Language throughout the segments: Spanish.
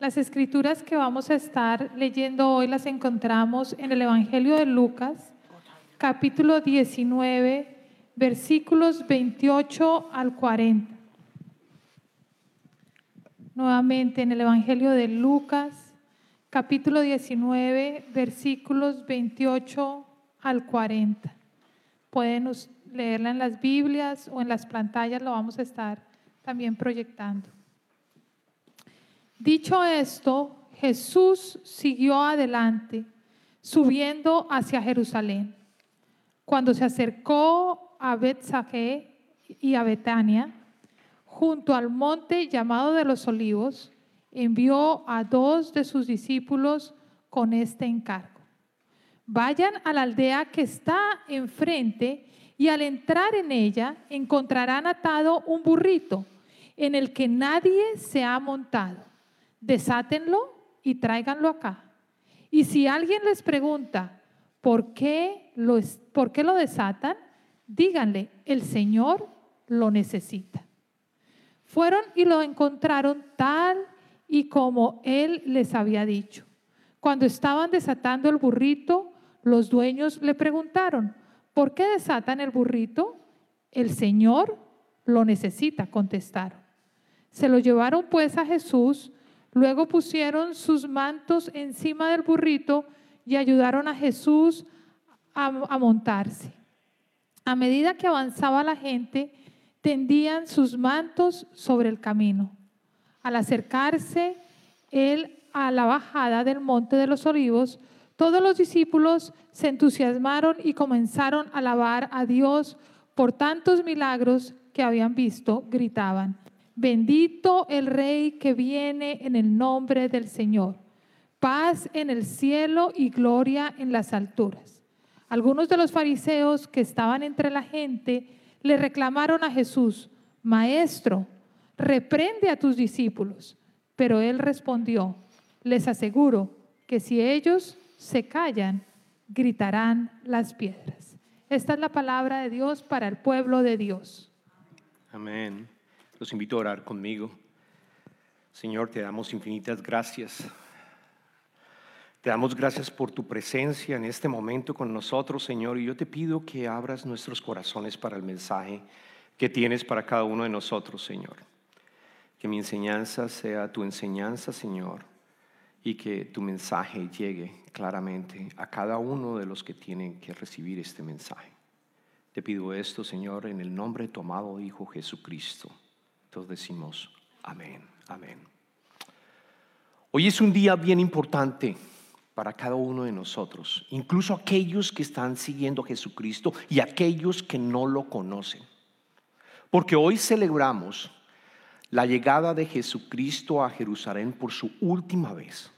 Las escrituras que vamos a estar leyendo hoy las encontramos en el Evangelio de Lucas, capítulo 19, versículos 28 al 40. Nuevamente en el Evangelio de Lucas, capítulo 19, versículos 28 al 40. Pueden leerla en las Biblias o en las pantallas, lo vamos a estar también proyectando. Dicho esto, Jesús siguió adelante, subiendo hacia Jerusalén. Cuando se acercó a Bethsagé y a Betania, junto al monte llamado de los olivos, envió a dos de sus discípulos con este encargo. Vayan a la aldea que está enfrente y al entrar en ella encontrarán atado un burrito en el que nadie se ha montado. Desátenlo y tráiganlo acá. Y si alguien les pregunta, ¿por qué lo, por qué lo desatan? Díganle, el Señor lo necesita. Fueron y lo encontraron tal y como Él les había dicho. Cuando estaban desatando el burrito, los dueños le preguntaron, ¿por qué desatan el burrito? El Señor lo necesita, contestaron. Se lo llevaron pues a Jesús, luego pusieron sus mantos encima del burrito y ayudaron a Jesús a, montarse. A medida que avanzaba la gente, tendían sus mantos sobre el camino. Al acercarse él a la bajada del monte de los olivos, todos los discípulos se entusiasmaron y comenzaron a alabar a Dios por tantos milagros que habían visto, gritaban, bendito el Rey que viene en el nombre del Señor, paz en el cielo y gloria en las alturas. Algunos de los fariseos que estaban entre la gente le reclamaron a Jesús, Maestro, reprende a tus discípulos. Pero él respondió, les aseguro que si ellos se callan, gritarán las piedras. Esta es la palabra de Dios para el pueblo de Dios. Amén. Los invito a orar conmigo. Señor, te damos infinitas gracias. Te damos gracias por tu presencia en este momento con nosotros, Señor, y yo te pido que abras nuestros corazones para el mensaje que tienes para cada uno de nosotros, Señor. Que mi enseñanza sea tu enseñanza, Señor, y que tu mensaje llegue claramente a cada uno de los que tienen que recibir este mensaje. Te pido esto, Señor, en el nombre de tu amado Hijo Jesucristo. Decimos amén, amén. Hoy es un día bien importante para cada uno de nosotros, incluso aquellos que están siguiendo a Jesucristo y aquellos que no lo conocen. Porque hoy celebramos la llegada de Jesucristo a Jerusalén por su última vez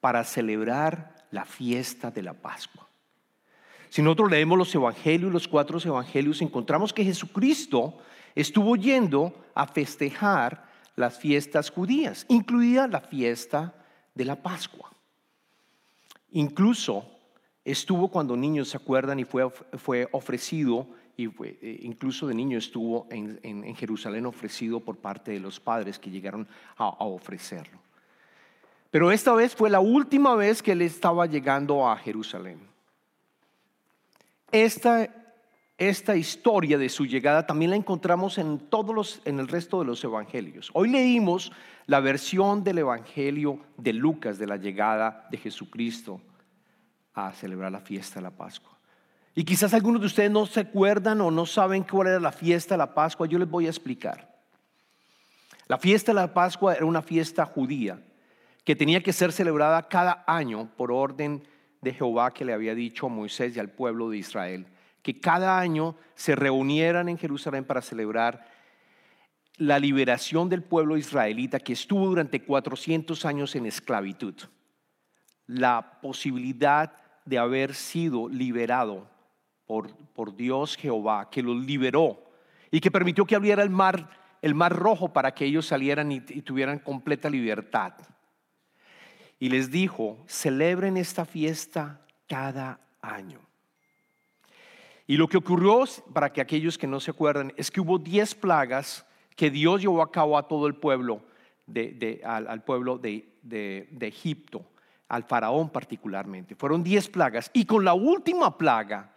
para celebrar la fiesta de la Pascua. Si nosotros leemos los evangelios, los cuatro evangelios, encontramos que Jesucristo estuvo yendo a festejar las fiestas judías, incluida la fiesta de la Pascua. Incluso estuvo cuando niños se acuerdan y fue, fue ofrecido, y eh, incluso de niño estuvo en, Jerusalén ofrecido por parte de los padres que llegaron a, a ofrecerlo. Pero esta vez fue la última vez que él estaba llegando a Jerusalén. Esta, esta historia de su llegada también la encontramos en todos los, en el resto de los evangelios. Hoy leímos la versión del evangelio de Lucas de la llegada de Jesucristo a celebrar la fiesta de la Pascua. Y quizás algunos de ustedes no se acuerdan o no saben cuál era la fiesta de la Pascua, yo les voy a explicar. La fiesta de la Pascua era una fiesta judía que tenía que ser celebrada cada año por orden de Jehová que le había dicho a Moisés y al pueblo de Israel, que cada año se reunieran en Jerusalén para celebrar la liberación del pueblo israelita que estuvo durante 400 años en esclavitud. La posibilidad de haber sido liberado por, por Dios Jehová, que los liberó y que permitió que abriera el mar, el mar rojo para que ellos salieran y tuvieran completa libertad y les dijo, celebren esta fiesta cada año. Y lo que ocurrió, para que aquellos que no se acuerdan, es que hubo diez plagas que Dios llevó a cabo a todo el pueblo de, al, pueblo de, de Egipto, al faraón particularmente. Fueron diez plagas y con la última plaga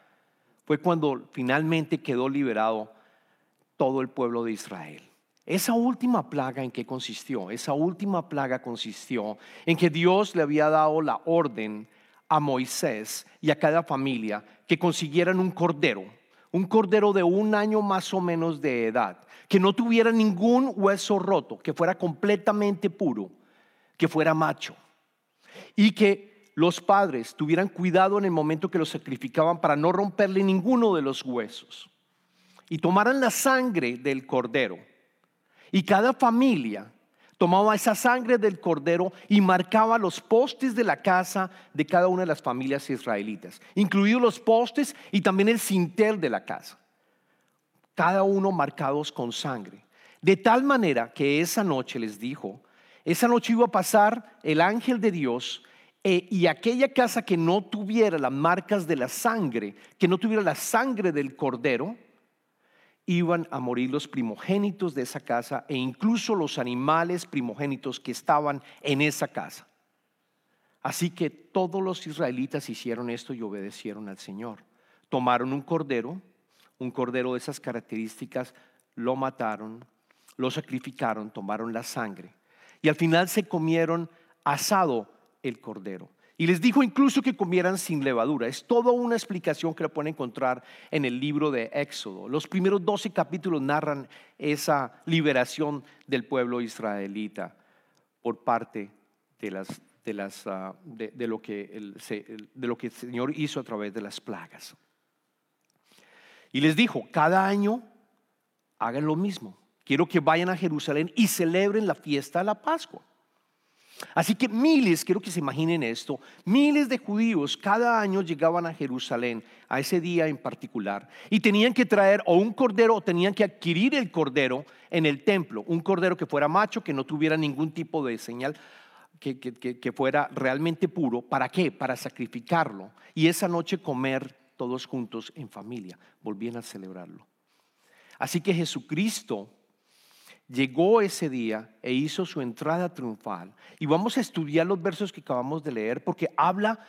fue cuando finalmente quedó liberado todo el pueblo de Israel. Esa última plaga en qué consistió? Esa última plaga consistió en que Dios le había dado la orden a Moisés y a cada familia que consiguieran un cordero, un cordero de un año más o menos de edad, que no tuviera ningún hueso roto, que fuera completamente puro, que fuera macho y que los padres tuvieran cuidado en el momento que lo sacrificaban para no romperle ninguno de los huesos y tomaran la sangre del cordero y cada familia tomaba esa sangre del cordero y marcaba los postes de la casa de cada una de las familias israelitas, incluidos los postes y también el cintel de la casa, cada uno marcados con sangre. De tal manera que esa noche les dijo, esa noche iba a pasar el ángel de Dios eh, y aquella casa que no tuviera las marcas de la sangre, que no tuviera la sangre del cordero, iban a morir los primogénitos de esa casa e incluso los animales primogénitos que estaban en esa casa. Así que todos los israelitas hicieron esto y obedecieron al Señor. Tomaron un cordero, un cordero de esas características, lo mataron, lo sacrificaron, tomaron la sangre y al final se comieron asado el cordero. Y les dijo incluso que comieran sin levadura. Es toda una explicación que la pueden encontrar en el libro de Éxodo. Los primeros 12 capítulos narran esa liberación del pueblo israelita por parte de, las, de, las, ah, de, lo que el, de lo que el Señor hizo a través de las plagas. Y les dijo, cada año hagan lo mismo. Quiero que vayan a Jerusalén y celebren la fiesta de la Pascua. Así que miles, quiero que se imaginen esto, miles de judíos cada año llegaban a Jerusalén a ese día en particular y tenían que traer o un cordero tenían que adquirir el cordero en el templo, un cordero que fuera macho, que no tuviera ningún tipo de señal, que, que fuera realmente puro. ¿Para qué? Para sacrificarlo y esa noche comer todos juntos en familia. Volvían a celebrarlo. Así que Jesucristo llegó ese día e hizo su entrada triunfal. Y vamos a estudiar los versos que acabamos de leer porque habla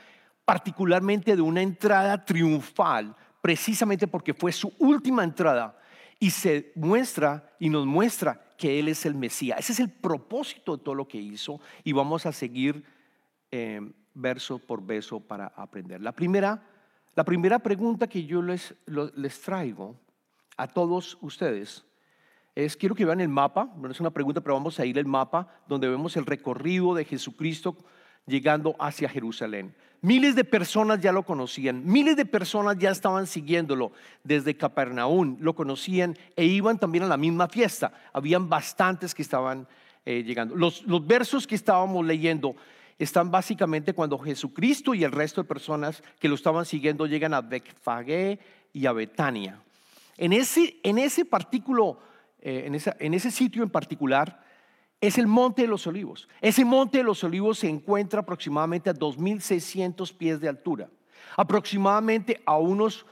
particularmente de una entrada triunfal, precisamente porque fue su última entrada y se muestra y nos muestra que Él es el Mesías. Ese es el propósito de todo lo que hizo y vamos a seguir eh, verso por verso para aprender. La primera, la primera pregunta que yo les, les traigo a todos ustedes es, quiero que vean el mapa, no es una pregunta, pero vamos a ir al mapa donde vemos el recorrido de Jesucristo llegando hacia Jerusalén. Miles de personas ya lo conocían, miles de personas ya estaban siguiéndolo desde Capernaum, lo conocían e iban también a la misma fiesta. Habían bastantes que estaban eh, llegando. Los, los versos que estábamos leyendo están básicamente cuando Jesucristo y el resto de personas que lo estaban siguiendo llegan a Betfagé y a Betania. En ese, en ese partículo eh, en, ese sitio en particular, es el Monte de los Olivos. Ese Monte de los Olivos se encuentra aproximadamente a 2.600 pies de altura, aproximadamente a unos,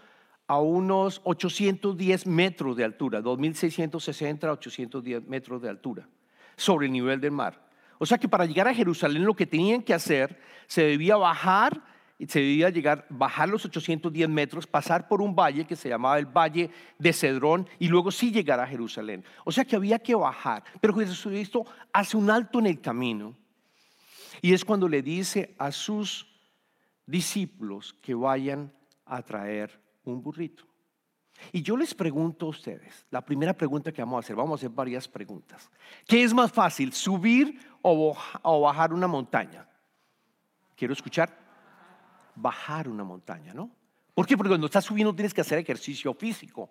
a unos 810 metros de altura, 2.660 a 810 metros de altura sobre el nivel del mar. O sea que para llegar a Jerusalén lo que tenían que hacer, se debía bajar se debía llegar, bajar los 810 metros, pasar por un valle que se llamaba el Valle de Cedrón y luego sí llegar a Jerusalén. O sea que había que bajar. Pero Jesucristo hace un alto en el camino y es cuando le dice a sus discípulos que vayan a traer un burrito. Y yo les pregunto a ustedes, la primera pregunta que vamos a hacer, vamos a hacer varias preguntas. ¿Qué es más fácil, subir o bajar una montaña? Quiero escuchar bajar una montaña, ¿no? ¿Por qué? Porque cuando estás subiendo tienes que hacer ejercicio físico.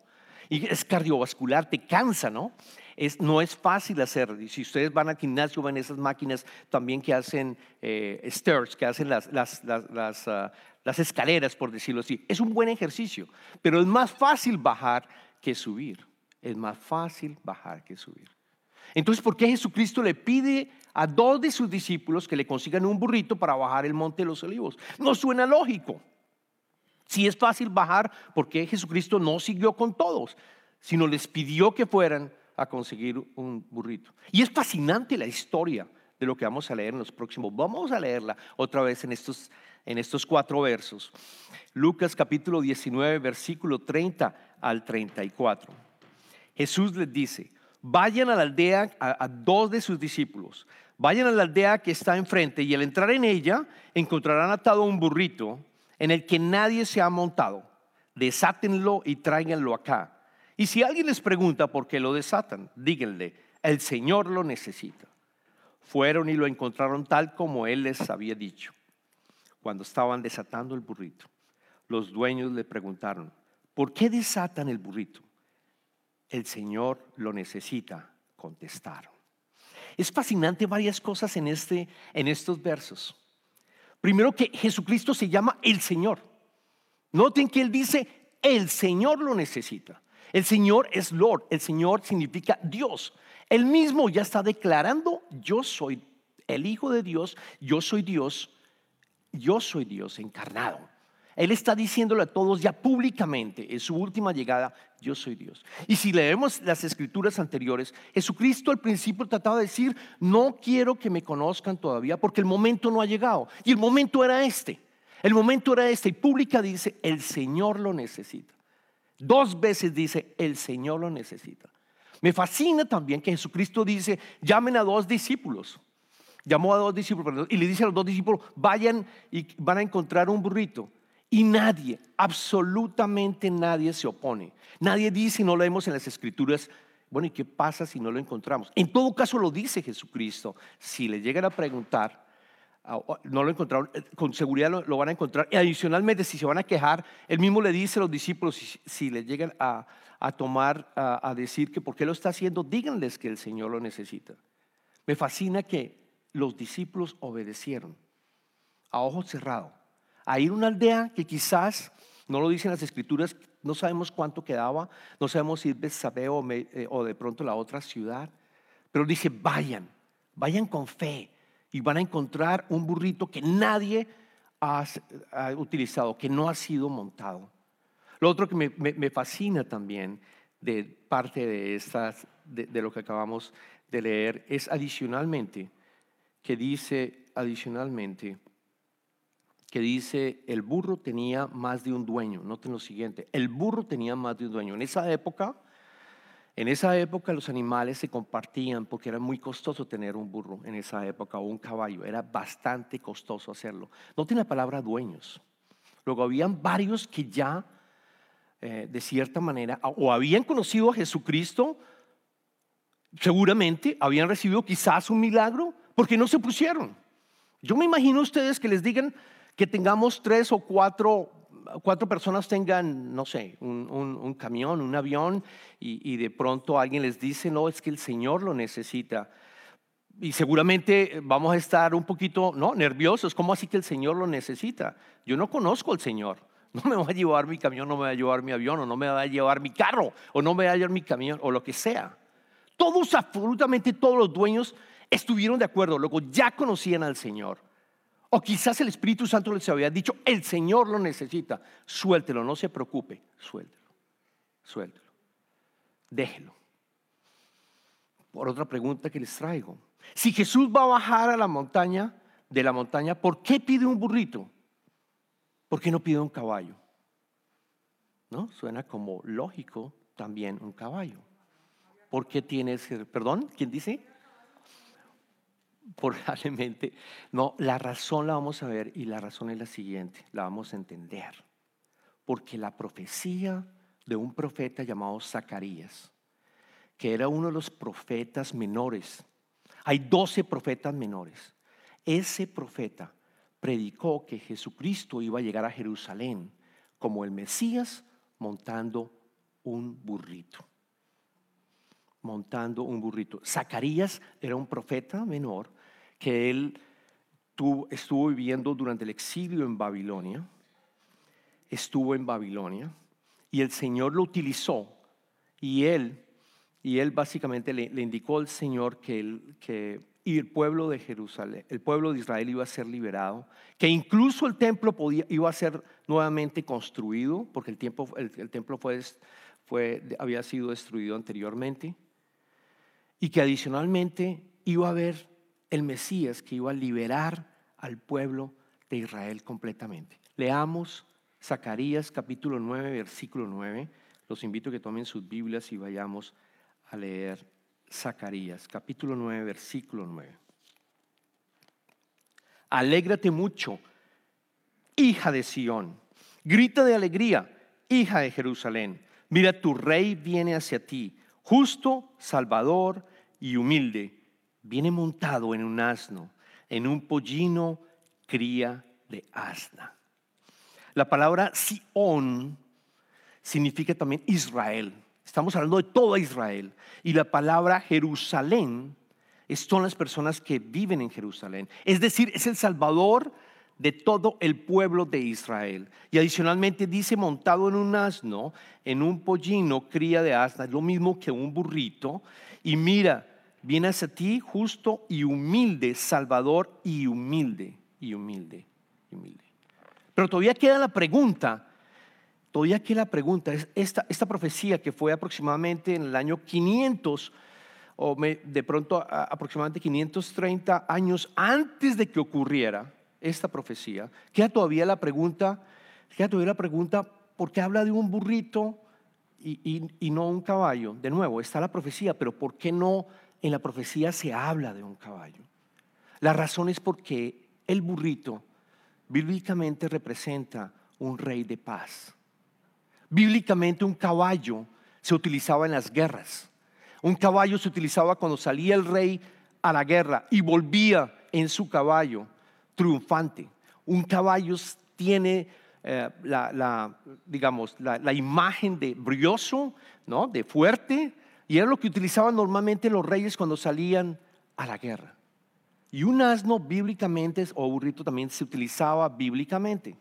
Y es cardiovascular, te cansa, ¿no? Es, no es fácil hacer. Si ustedes van al gimnasio, ven esas máquinas también que hacen eh, stairs, que hacen las, las, las, ah, las escaleras, por decirlo así. Es un buen ejercicio, pero es más fácil bajar que subir. Es más fácil bajar que subir. Entonces, ¿por qué Jesucristo le pide a dos de sus discípulos que le consigan un burrito para bajar el monte de los olivos? No suena lógico. Si es fácil bajar, ¿por qué Jesucristo no siguió con todos? Sino les pidió que fueran a conseguir un burrito. Y es fascinante la historia de lo que vamos a leer en los próximos. Vamos a leerla otra vez en estos, en estos cuatro versos. Lucas capítulo 19, versículo 30 al 34. Jesús les dice, vayan a la aldea a, dos de sus discípulos, vayan a la aldea que está enfrente y al entrar en ella encontrarán atado un burrito en el que nadie se ha montado. Desátenlo y tráiganlo acá. Y si alguien les pregunta por qué lo desatan, díganle, el Señor lo necesita. Fueron y lo encontraron tal como Él les había dicho. Cuando estaban desatando el burrito, los dueños le preguntaron, ¿por qué desatan el burrito? El Señor lo necesita, contestaron. Es fascinante varias cosas en, este, en estos versos. Primero que Jesucristo se llama el Señor. Noten que Él dice, el Señor lo necesita. El Señor es Lord, el Señor significa Dios. Él mismo ya está declarando, yo soy el Hijo de Dios, yo soy Dios, yo soy Dios encarnado. Él está diciéndole a todos ya públicamente en su última llegada, yo soy Dios. Y si leemos las escrituras anteriores, Jesucristo al principio trataba de decir, no quiero que me conozcan todavía porque el momento no ha llegado. Y el momento era este. El momento era este. Y pública dice, el Señor lo necesita. Dos veces dice, el Señor lo necesita. Me fascina también que Jesucristo dice, llamen a dos discípulos. Llamó a dos discípulos y le dice a los dos discípulos, vayan y van a encontrar un burrito. Y nadie, absolutamente nadie se opone. Nadie dice, y no leemos en las escrituras, bueno, ¿y qué pasa si no lo encontramos? En todo caso lo dice Jesucristo. Si le llegan a preguntar, Ah, no lo encontraron, eh, con seguridad lo, van a encontrar. Y adicionalmente, si se van a quejar, él mismo le dice a los discípulos, si, le llegan a, tomar, a, decir que por qué lo está haciendo, díganles que el Señor lo necesita. Me fascina que los discípulos obedecieron a ojos cerrados, a ir a una aldea que quizás, no lo dicen las escrituras, no sabemos cuánto quedaba, no sabemos si es o, eh, o de pronto la otra ciudad, pero dice, vayan, vayan con fe y van a encontrar un burrito que nadie ha, utilizado, que no ha sido montado. Lo otro que me, fascina también de parte de, estas, de, lo que acabamos de leer es adicionalmente, que dice adicionalmente, que dice, el burro tenía más de un dueño. Noten lo siguiente, el burro tenía más de un dueño. En esa época, en esa época los animales se compartían porque era muy costoso tener un burro en esa época o un caballo, era bastante costoso hacerlo. No tiene la palabra dueños. Luego habían varios que ya, eh, de cierta manera, o habían conocido a Jesucristo, seguramente habían recibido quizás un milagro, porque no se pusieron. Yo me imagino a ustedes que les digan que tengamos tres o cuatro cuatro personas tengan, no sé, un, camión, un avión, y, de pronto alguien les dice, no, es que el Señor lo necesita. Y seguramente vamos a estar un poquito, no, nerviosos, ¿cómo así que el Señor lo necesita? Yo no conozco al Señor. No me va a llevar mi camión, no me va a llevar mi avión, o no me va a llevar mi carro, o no me va a llevar mi camión, o lo que sea. Todos, absolutamente todos los dueños estuvieron de acuerdo, luego ya conocían al Señor. O quizás el Espíritu Santo les había dicho, el Señor lo necesita. Suéltelo, no se preocupe. Suéltelo, suéltelo. Déjelo. Por otra pregunta que les traigo. Si Jesús va a bajar a la montaña, de la montaña, ¿por qué pide un burrito? ¿Por qué no pide un caballo? ¿No? Suena como lógico también un caballo. ¿Por qué tienes, perdón, quién dice? Probablemente, no, la razón la vamos a ver y la razón es la siguiente, la vamos a entender. Porque la profecía de un profeta llamado Zacarías, que era uno de los profetas menores, hay doce profetas menores, ese profeta predicó que Jesucristo iba a llegar a Jerusalén como el Mesías montando un burrito montando un burrito. Zacarías era un profeta menor que él estuvo viviendo durante el exilio en Babilonia. Estuvo en Babilonia y el Señor lo utilizó y él, y él básicamente le, indicó al Señor que, el, que el pueblo de Jerusalén, el pueblo de Israel iba a ser liberado, que incluso el templo podía, iba a ser nuevamente construido, porque el, tiempo, el, templo fue, fue, había sido destruido anteriormente y que adicionalmente iba a haber el Mesías que iba a liberar al pueblo de Israel completamente. Leamos Zacarías capítulo 9, versículo 9. Los invito a que tomen sus Biblias y vayamos a leer Zacarías capítulo 9, versículo 9. Alégrate mucho, hija de Sión. Grita de alegría, hija de Jerusalén. Mira, tu rey viene hacia ti, justo, salvador y humilde. Viene montado en un asno, en un pollino cría de asna. La palabra Sion significa también Israel. Estamos hablando de toda Israel. Y la palabra Jerusalén son las personas que viven en Jerusalén. Es decir, es el Salvador de todo el pueblo de Israel. Y adicionalmente dice montado en un asno, en un pollino, cría de asna, es lo mismo que un burrito. Y mira, viene hacia ti justo y humilde, Salvador y humilde, y humilde, y humilde. Pero todavía queda la pregunta, todavía queda la pregunta, esta, esta profecía que fue aproximadamente en el año 500, o de pronto aproximadamente 530 años antes de que ocurriera esta profecía, queda todavía la pregunta, queda todavía la pregunta, ¿por qué habla de un burrito y, y no un caballo? De nuevo, está la profecía, pero ¿por qué no en la profecía se habla de un caballo? La razón es porque el burrito bíblicamente representa un rey de paz. Bíblicamente un caballo se utilizaba en las guerras. Un caballo se utilizaba cuando salía el rey a la guerra y volvía en su caballo triunfante. Un caballo tiene eh, la, digamos, la, imagen de brioso, ¿no? de fuerte, y era lo que utilizaban normalmente los reyes cuando salían a la guerra. Y un asno bíblicamente o burrito también se utilizaba bíblicamente.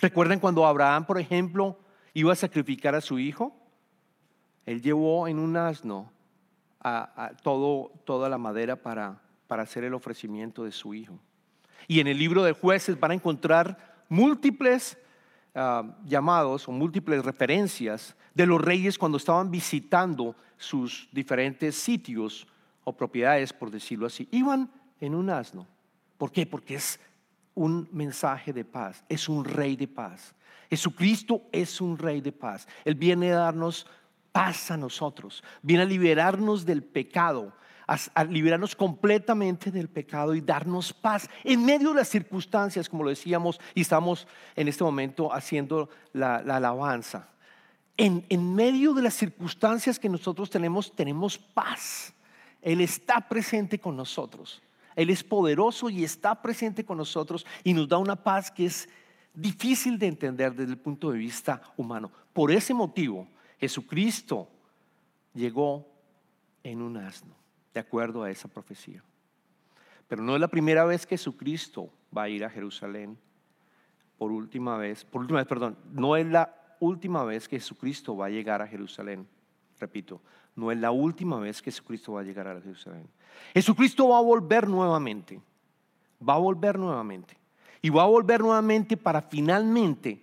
¿Recuerdan cuando Abraham, por ejemplo, iba a sacrificar a su hijo? Él llevó en un asno todo, toda la madera para, para hacer el ofrecimiento de su hijo. Y en el libro de jueces van a encontrar múltiples ah, llamados o múltiples referencias de los reyes cuando estaban visitando sus diferentes sitios o propiedades, por decirlo así. Iban en un asno. ¿Por qué? Porque es un mensaje de paz, es un rey de paz. Jesucristo es un rey de paz. Él viene a darnos paz a nosotros, viene a liberarnos del pecado, a, liberarnos completamente del pecado y darnos paz en medio de las circunstancias, como lo decíamos, y estamos en este momento haciendo la, alabanza. En, en medio de las circunstancias que nosotros tenemos, tenemos paz. Él está presente con nosotros. Él es poderoso y está presente con nosotros y nos da una paz que es difícil de entender desde el punto de vista humano. Por ese motivo, Jesucristo llegó en un asno, de acuerdo a esa profecía. Pero no es la primera vez que Jesucristo va a ir a Jerusalén. Por última vez, por última vez, perdón, no es la última vez que Jesucristo va a llegar a Jerusalén. Repito, no es la última vez que Jesucristo va a llegar a Jerusalén. Jesucristo va a volver nuevamente. Va a volver nuevamente. Y va a volver nuevamente para finalmente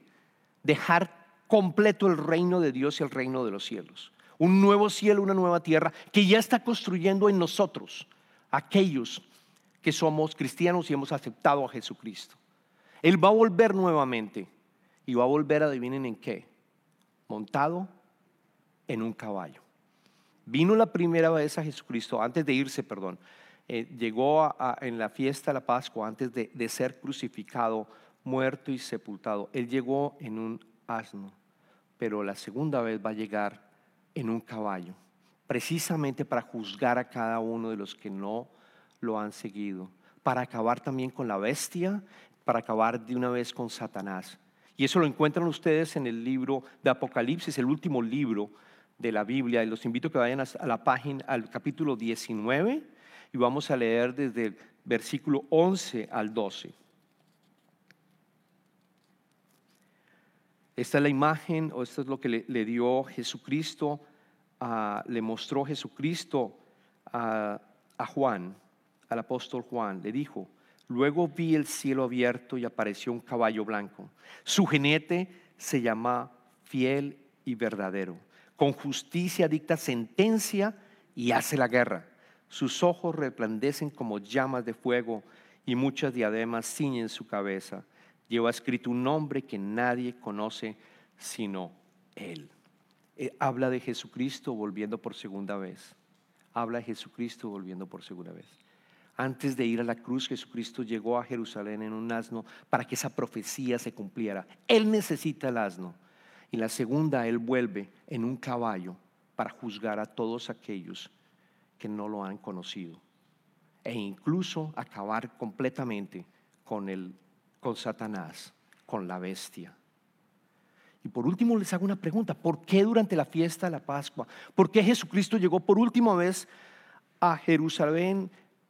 dejar completo el reino de Dios y el reino de los cielos. Un nuevo cielo, una nueva tierra que ya está construyendo en nosotros, aquellos que somos cristianos y hemos aceptado a Jesucristo. Él va a volver nuevamente y va a volver, adivinen en qué, montado en un caballo. Vino la primera vez a Jesucristo, antes de irse, perdón, eh, llegó en la fiesta de la Pascua, antes de, de ser crucificado, muerto y sepultado. Él llegó en un asno, pero la segunda vez va a llegar en un caballo, precisamente para juzgar a cada uno de los que no lo han seguido, para acabar también con la bestia, para acabar de una vez con Satanás. Y eso lo encuentran ustedes en el libro de Apocalipsis, el último libro de la Biblia y los invito a que vayan a la página, al capítulo 19 y vamos a leer desde el versículo 11 al 12. Esta es la imagen o esto es lo que le, dio Jesucristo, le mostró Jesucristo a, a Juan, al apóstol Juan. Le dijo, luego vi el cielo abierto y apareció un caballo blanco. Su jinete se llama fiel y verdadero con justicia dicta sentencia y hace la guerra. sus ojos resplandecen como llamas de fuego y muchas diademas ciñen su cabeza. Lleva escrito un nombre que nadie conoce sino Él. Eh, habla de Jesucristo volviendo por segunda vez. Habla de Jesucristo volviendo por segunda vez. Antes de ir a la cruz, Jesucristo llegó a Jerusalén en un asno para que esa profecía se cumpliera. Él necesita el asno. Y la segunda, Él vuelve en un caballo para juzgar a todos aquellos que no lo han conocido. E incluso acabar completamente con, el, con Satanás, con la bestia. Y por último les hago una pregunta. ¿Por qué durante la fiesta de la Pascua? ¿Por qué Jesucristo llegó por última vez a Jerusalén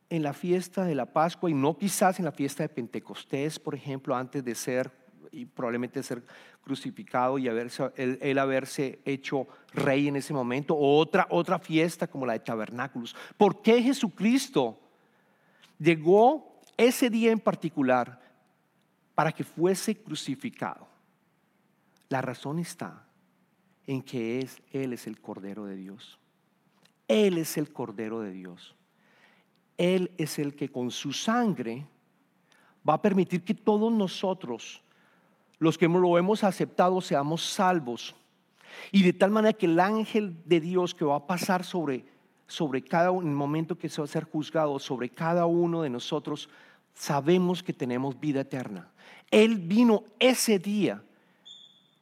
en la fiesta de la Pascua y no quizás en la fiesta de Pentecostés, por ejemplo, antes de ser y probablemente ser crucificado y haberse, él, haberse hecho rey en ese momento, o otra, otra fiesta como la de tabernáculos. ¿Por qué Jesucristo llegó ese día en particular para que fuese crucificado? La razón está en que es, Él es el Cordero de Dios. Él es el Cordero de Dios. Él es el que con su sangre va a permitir que todos nosotros, los que lo hemos aceptado, seamos salvos. Y de tal manera que el ángel de Dios que va a pasar sobre, sobre cada en el momento que se va a ser juzgado, sobre cada uno de nosotros, sabemos que tenemos vida eterna. Él vino ese día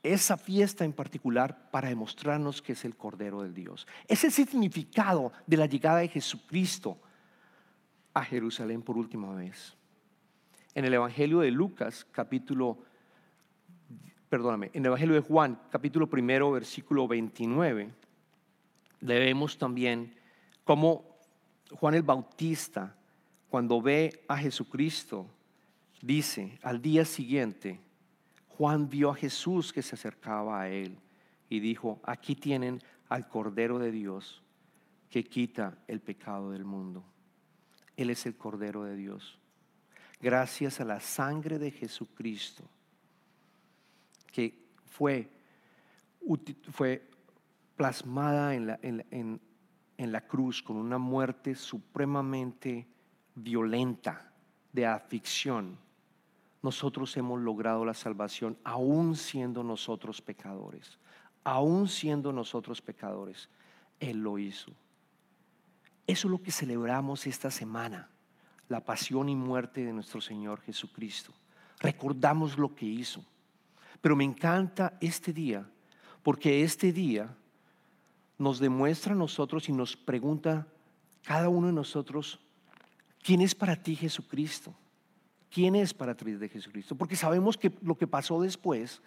esa fiesta en particular para demostrarnos que es el Cordero de Dios. Ese es el significado de la llegada de Jesucristo a Jerusalén por última vez. En el Evangelio de Lucas, capítulo, perdóname, en el Evangelio de Juan, capítulo primero, versículo 29, vemos también cómo Juan el Bautista, cuando ve a Jesucristo, dice al día siguiente, Juan vio a Jesús que se acercaba a él y dijo, aquí tienen al Cordero de Dios que quita el pecado del mundo. Él es el Cordero de Dios. Gracias a la sangre de Jesucristo que fue, fue plasmada en la, en, en la cruz con una muerte supremamente violenta de aflicción nosotros hemos logrado la salvación, aún siendo nosotros pecadores. Aún siendo nosotros pecadores, Él lo hizo. Eso es lo que celebramos esta semana, la pasión y muerte de nuestro Señor Jesucristo. Recordamos lo que hizo. Pero me encanta este día, porque este día nos demuestra a nosotros y nos pregunta cada uno de nosotros, ¿quién es para ti Jesucristo? quién es para ti de Jesucristo. Porque sabemos que lo que pasó después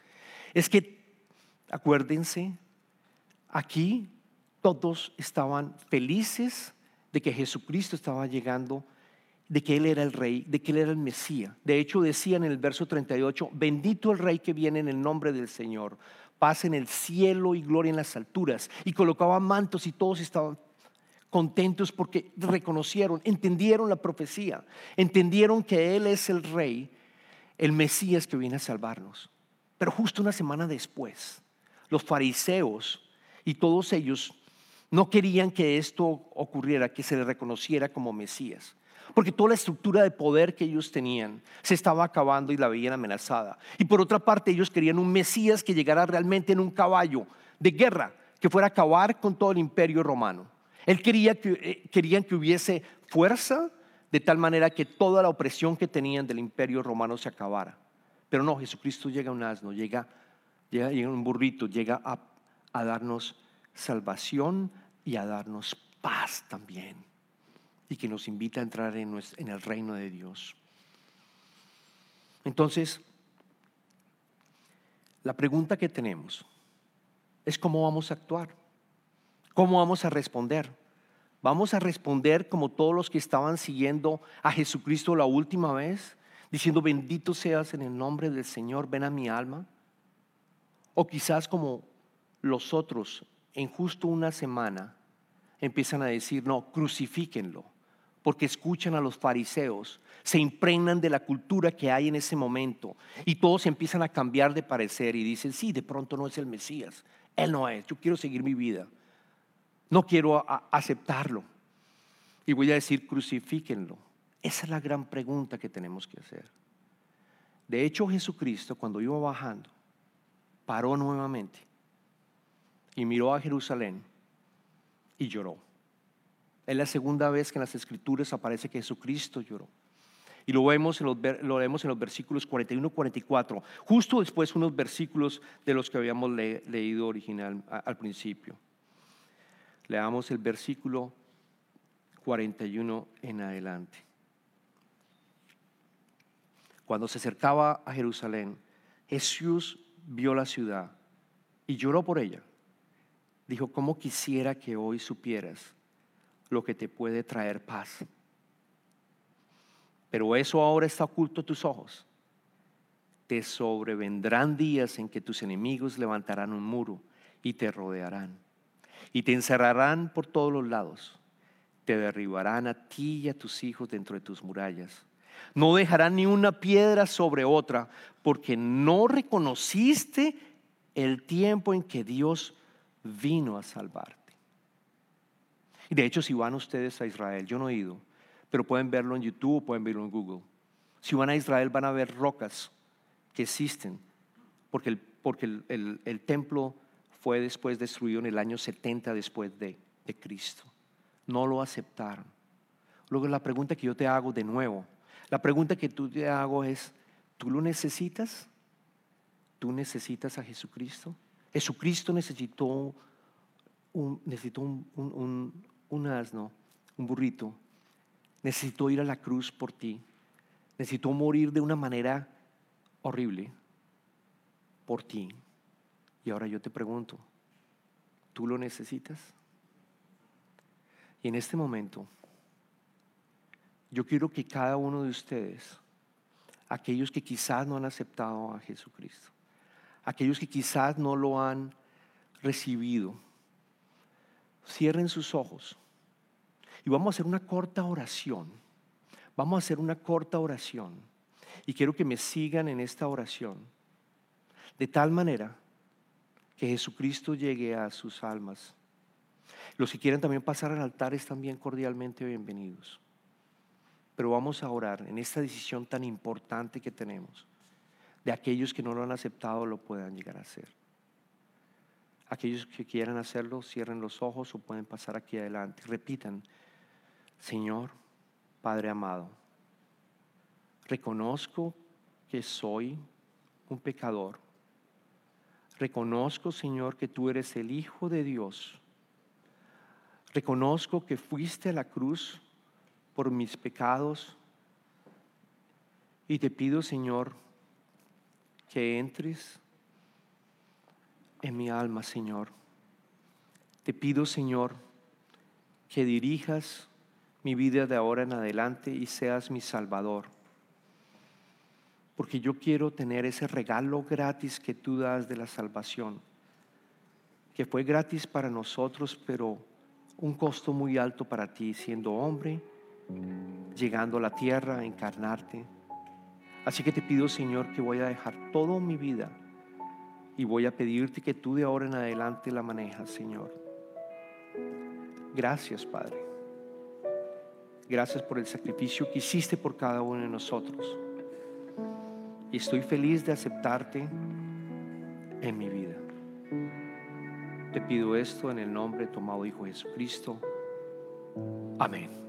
es que, acuérdense, aquí todos estaban felices de que Jesucristo estaba llegando, de que Él era el rey, de que Él era el Mesías. De hecho, decía en el verso 38, bendito el rey que viene en el nombre del Señor, paz en el cielo y gloria en las alturas. Y colocaban mantos y todos estaban contentos porque reconocieron, entendieron la profecía, entendieron que Él es el rey, el Mesías que viene a salvarnos. Pero justo una semana después, los fariseos y todos ellos no querían que esto ocurriera, que se le reconociera como Mesías. Porque toda la estructura de poder que ellos tenían se estaba acabando y la veían amenazada. Y por otra parte, ellos querían un Mesías que llegara realmente en un caballo de guerra, que fuera a acabar con todo el imperio romano. Él quería que, eh, querían que hubiese fuerza de tal manera que toda la opresión que tenían del imperio romano se acabara. Pero no, Jesucristo llega a un asno, llega, llega, llega un burrito, llega a, a darnos salvación y a darnos paz también. Y que nos invita a entrar en, en el reino de Dios. Entonces, la pregunta que tenemos es cómo vamos a actuar. ¿Cómo vamos a responder? ¿Vamos a responder como todos los que estaban siguiendo a Jesucristo la última vez, diciendo, bendito seas en el nombre del Señor, ven a mi alma? O quizás como los otros, en justo una semana, empiezan a decir, no, crucifíquenlo, porque escuchan a los fariseos, se impregnan de la cultura que hay en ese momento y todos empiezan a cambiar de parecer y dicen, sí, de pronto no es el Mesías, Él no es, yo quiero seguir mi vida. No quiero aceptarlo. Y voy a decir, crucifíquenlo. Esa es la gran pregunta que tenemos que hacer. De hecho, Jesucristo, cuando iba bajando, paró nuevamente y miró a Jerusalén y lloró. Es la segunda vez que en las escrituras aparece que Jesucristo lloró. Y lo vemos en los, lo vemos en los versículos 41 y 44, justo después unos versículos de los que habíamos leído original al principio. Leamos el versículo 41 en adelante. Cuando se acercaba a Jerusalén, Jesús vio la ciudad y lloró por ella. Dijo, ¿cómo quisiera que hoy supieras lo que te puede traer paz? Pero eso ahora está oculto a tus ojos. Te sobrevendrán días en que tus enemigos levantarán un muro y te rodearán y te encerrarán por todos los lados. Te derribarán a ti y a tus hijos dentro de tus murallas no dejarán ni una piedra sobre otra, porque no reconociste el tiempo en que Dios vino a salvarte. Y de hecho, si van ustedes a Israel, yo no he ido, pero pueden verlo en YouTube o pueden verlo en Google. Si van a Israel van a ver rocas que existen, porque el, porque el, templo fue después destruido en el año 70 después de, de Cristo. No lo aceptaron. Luego la pregunta que yo te hago de nuevo, la pregunta que tú te hago es, ¿tú lo necesitas? ¿Tú necesitas a Jesucristo? Jesucristo necesitó un, necesitó un, asno, un burrito. Necesitó ir a la cruz por ti. Necesitó morir de una manera horrible por ti. Y ahora yo te pregunto, ¿tú lo necesitas? Y en este momento yo quiero que cada uno de ustedes, aquellos que quizás no han aceptado a Jesucristo, aquellos que quizás no lo han recibido, cierren sus ojos y vamos a hacer una corta oración. Vamos a hacer una corta oración y quiero que me sigan en esta oración de tal manera que Jesucristo llegue a sus almas. Los que quieran también pasar al altar están bien cordialmente bienvenidos. Pero vamos a orar en esta decisión tan importante que tenemos. De aquellos que no lo han aceptado lo puedan llegar a hacer. Aquellos que quieran hacerlo, cierren los ojos o pueden pasar aquí adelante. Repitan, Señor, Padre amado, reconozco que soy un pecador. Reconozco, Señor, que tú eres el Hijo de Dios. Reconozco que fuiste a la cruz por mis pecados. Y te pido, Señor, que entres en mi alma, Señor. Te pido, Señor, que dirijas mi vida de ahora en adelante y seas mi Salvador. Porque yo quiero tener ese regalo gratis que tú das de la salvación, que fue gratis para nosotros, pero un costo muy alto para ti, siendo hombre llegando a la tierra, a encarnarte. Así que te pido, Señor, que voy a dejar toda mi vida y voy a pedirte que tú de ahora en adelante la manejas, Señor. Gracias, Padre. Gracias por el sacrificio que hiciste por cada uno de nosotros. Y estoy feliz de aceptarte en mi vida. Te pido esto en el nombre amado Hijo Jesucristo. Amén.